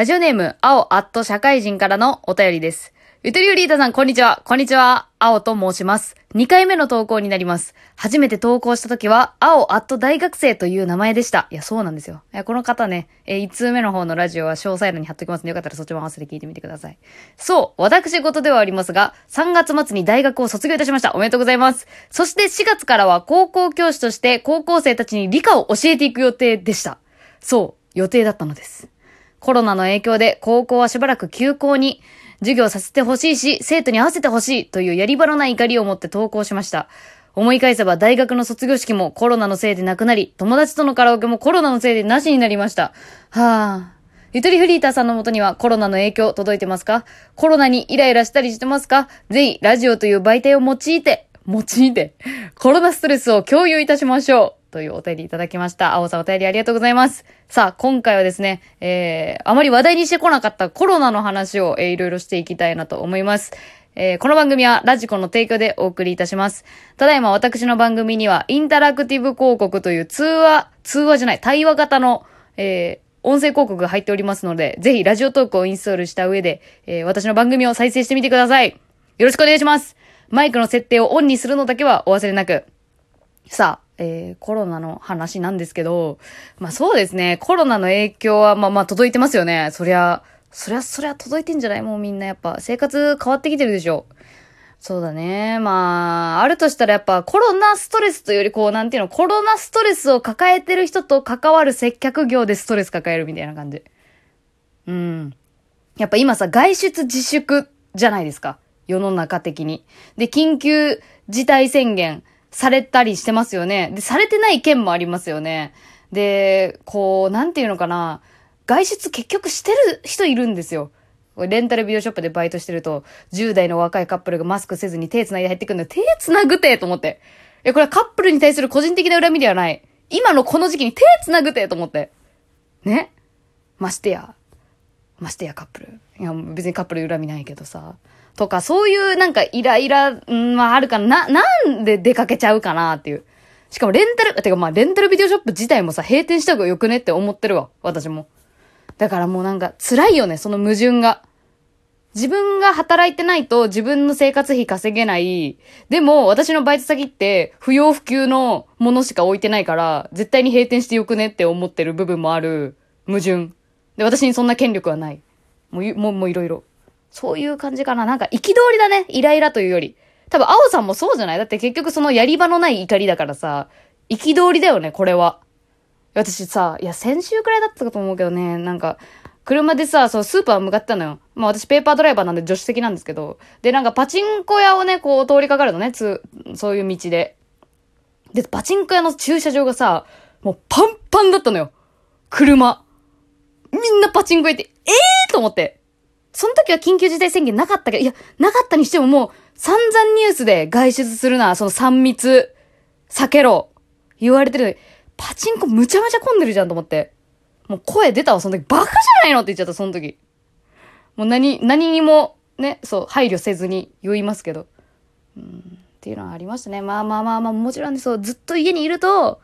ラジオネーム、青アット社会人からのお便りです。ゆとりよりーたさん、こんにちは。こんにちは。青と申します。2回目の投稿になります。初めて投稿した時は、青アット大学生という名前でした。いや、そうなんですよ。いや、この方ね、え、1通目の方のラジオは詳細欄に貼っときますので、よかったらそっちも合わせて聞いてみてください。そう、私事ではありますが、3月末に大学を卒業いたしました。おめでとうございます。そして4月からは高校教師として高校生たちに理科を教えていく予定でした。そう、予定だったのです。コロナの影響で高校はしばらく休校に、授業させてほしいし、生徒に合わせてほしいというやり場のない怒りを持って投稿しました。思い返せば大学の卒業式もコロナのせいでなくなり、友達とのカラオケもコロナのせいでなしになりました。はぁ。ゆとりフリーターさんのもとにはコロナの影響届いてますか？コロナにイライラしたりしてますか？ぜひ、ラジオという媒体を用いて、用いて、コロナストレスを共有いたしましょう。というお便りいただきました。青さんお便りありがとうございます。さあ、今回はですね、えー、あまり話題にしてこなかったコロナの話を、えー、いろいろしていきたいなと思います。えー、この番組はラジコの提供でお送りいたします。ただいま私の番組にはインタラクティブ広告という通話、通話じゃない、対話型の、えー、音声広告が入っておりますので、ぜひラジオトークをインストールした上で、えー、私の番組を再生してみてください。よろしくお願いします。マイクの設定をオンにするのだけはお忘れなく。さあ、えー、コロナの話なんですけど、まあそうですね、コロナの影響はまあまあ届いてますよね。そりゃ、そりゃ、そりゃ届いてんじゃない？もうみんなやっぱ生活変わってきてるでしょ。そうだね。まあ、あるとしたらやっぱコロナストレスというよりこう、なんていうの、コロナストレスを抱えてる人と関わる接客業でストレス抱えるみたいな感じ。うん。やっぱ今さ、外出自粛じゃないですか。世の中的に。で、緊急事態宣言されたりしてますよね。で、されてない県もありますよね。で、こう、なんていうのかな。外出結局してる人いるんですよ。レンタルビデオショップでバイトしてると、10代の若いカップルがマスクせずに手繋いで入ってくるの手繋ぐてと思って。え、これはカップルに対する個人的な恨みではない。今のこの時期に手繋ぐてと思って。ね？ましてや。ましてやカップル。いや、別にカップル恨みないけどさ。とか、そういうなんかイライラ、んまああるかな。な、なんで出かけちゃうかなっていう。しかもレンタル、てかまあレンタルビデオショップ自体もさ、閉店した方がよくねって思ってるわ。私も。だからもうなんか辛いよね、その矛盾が。自分が働いてないと自分の生活費稼げない。でも私のバイト先って不要不急のものしか置いてないから、絶対に閉店してよくねって思ってる部分もある矛盾。で、私にそんな権力はない。もう、もう、もういろいろ。そういう感じかな。なんか憤りだね。イライラというより。多分、青さんもそうじゃない？だって結局そのやり場のない怒りだからさ、憤りだよね、これは。私さ、いや、先週くらいだったかと思うけどね、なんか、車でさ、そう、スーパー向かったのよ。まあ私ペーパードライバーなんで助手席なんですけど。で、なんかパチンコ屋をね、こう通りかかるのね、つ、そういう道で。で、パチンコ屋の駐車場がさ、もうパンパンだったのよ。車。みんなパチンコ屋行って、ええー、と思って。その時は緊急事態宣言なかったけど、いや、なかったにしてももう、散々ニュースで外出するな、その3密、避けろ、言われてる、パチンコむちゃむちゃ混んでるじゃんと思って。もう声出たわ、その時。バカじゃないのって言っちゃった、その時。もう何、何にも、ね、そう、配慮せずに言いますけど。うん、っていうのはありましたね。まあまあまあまあ、もちろんね、そう、ずっと家にいると、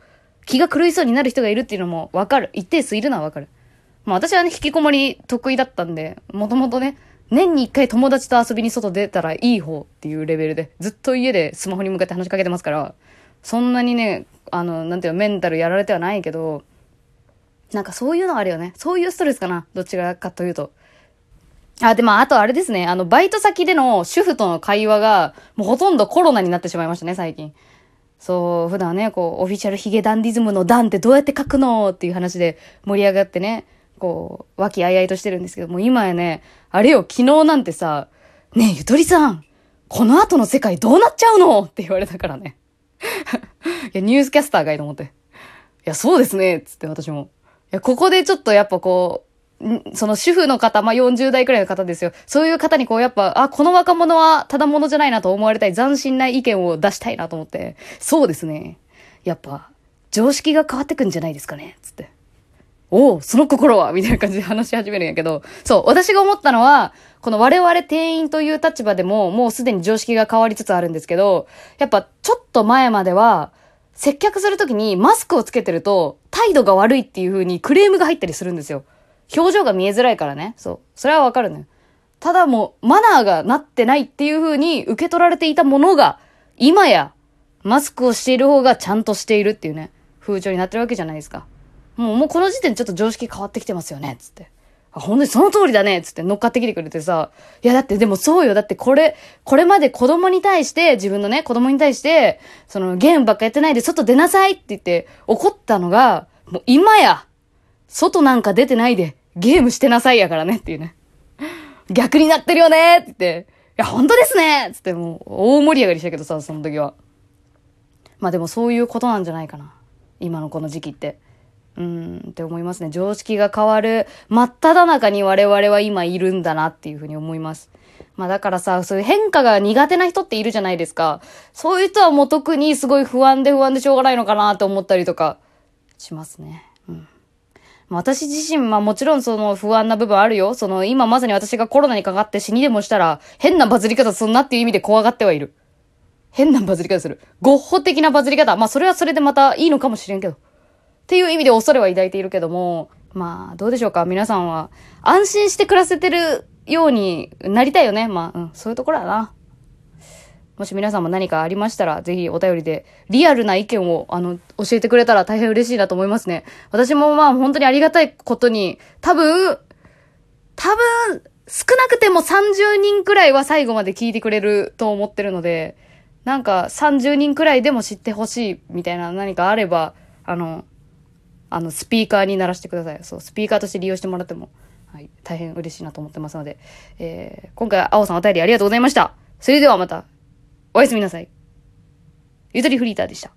気が狂いそうになる人がいるっていうのもわかる。一定数いるのはわかる。まあ私はね、引きこもり得意だったんで、もともとね、年に一回友達と遊びに外出たらいい方っていうレベルで、ずっと家でスマホに向かって話しかけてますから、そんなにね、あの、なんていうの、メンタルやられてはないけど、なんかそういうのあるよね。そういうストレスかな。どちらかというと。あ、でも、あとあれですね。あの、バイト先での主婦との会話が、もうほとんどコロナになってしまいましたね、最近。そう、普段ね、こう、オフィシャルヒゲダンディズムのダンってどうやって書くのっていう話で盛り上がってね、こう、和気あいあいとしてるんですけど、もう今やね、あれよ、昨日なんてさ、ねえ、ゆとりさん、この後の世界どうなっちゃうの？って言われたからね。いや、ニュースキャスターがいいと思って。いや、そうですね、つって私も。いや、ここでちょっとやっぱこう、その主婦の方、まあ、40代くらいの方ですよ。そういう方にこうやっぱ、あ、この若者はただ者じゃないなと思われたい、斬新な意見を出したいなと思って。そうですね。やっぱ、常識が変わってくんじゃないですかね、つって。おお、その心はみたいな感じで話し始めるんやけど、そう、私が思ったのは、この我々店員という立場でも、もうすでに常識が変わりつつあるんですけど、やっぱちょっと前までは、接客するときにマスクをつけてると態度が悪いっていう風にクレームが入ったりするんですよ。表情が見えづらいからね。そう。それはわかるのよ。ただもう、マナーがなってないっていう風に受け取られていたものが、今や、マスクをしている方がちゃんとしているっていうね、風潮になってるわけじゃないですか。もう、もうこの時点でちょっと常識変わってきてますよね、つって。あ、本当にその通りだね、つって乗っかってきてくれてさ。いや、だってでもそうよ。だってこれ、これまで子供に対して、自分のね、子供に対して、そのゲームばっかやってないで外出なさいって言って怒ったのが、もう今や、外なんか出てないでゲームしてなさいやからねっていうね。逆になってるよねってって、いや、本当ですねつってもう大盛り上がりしたけどさ、その時は。まあでもそういうことなんじゃないかな。今のこの時期って。うん、って思いますね。常識が変わる真っ只中に我々は今いるんだなっていうふうに思います。まあだからさ、そういう変化が苦手な人っているじゃないですか。そういう人はもう特にすごい不安で不安でしょうがないのかなって思ったりとかしますね。うん。私自身はもちろんその不安な部分あるよ。その今まさに私がコロナにかかって死にでもしたら変なバズり方すんなっていう意味で怖がってはいる。変なバズり方する。ゴッホ的なバズり方。まあそれはそれでまたいいのかもしれんけど。っていう意味で恐れは抱いているけども、まあ、どうでしょうか皆さんは、安心して暮らせてるようになりたいよね。まあ、うん、そういうところだな。もし皆さんも何かありましたら、ぜひお便りで、リアルな意見を、あの、教えてくれたら大変嬉しいなと思いますね。私もまあ、本当にありがたいことに、多分、多分、少なくても30人くらいは最後まで聞いてくれると思ってるので、なんか30人くらいでも知ってほしいみたいな何かあれば、あの、あの、スピーカーに鳴らしてください。そう、スピーカーとして利用してもらっても、はい、大変嬉しいなと思ってますので、えー、今回、青さんお便りありがとうございました。それではまた、おやすみなさい。ゆとりフリーターでした。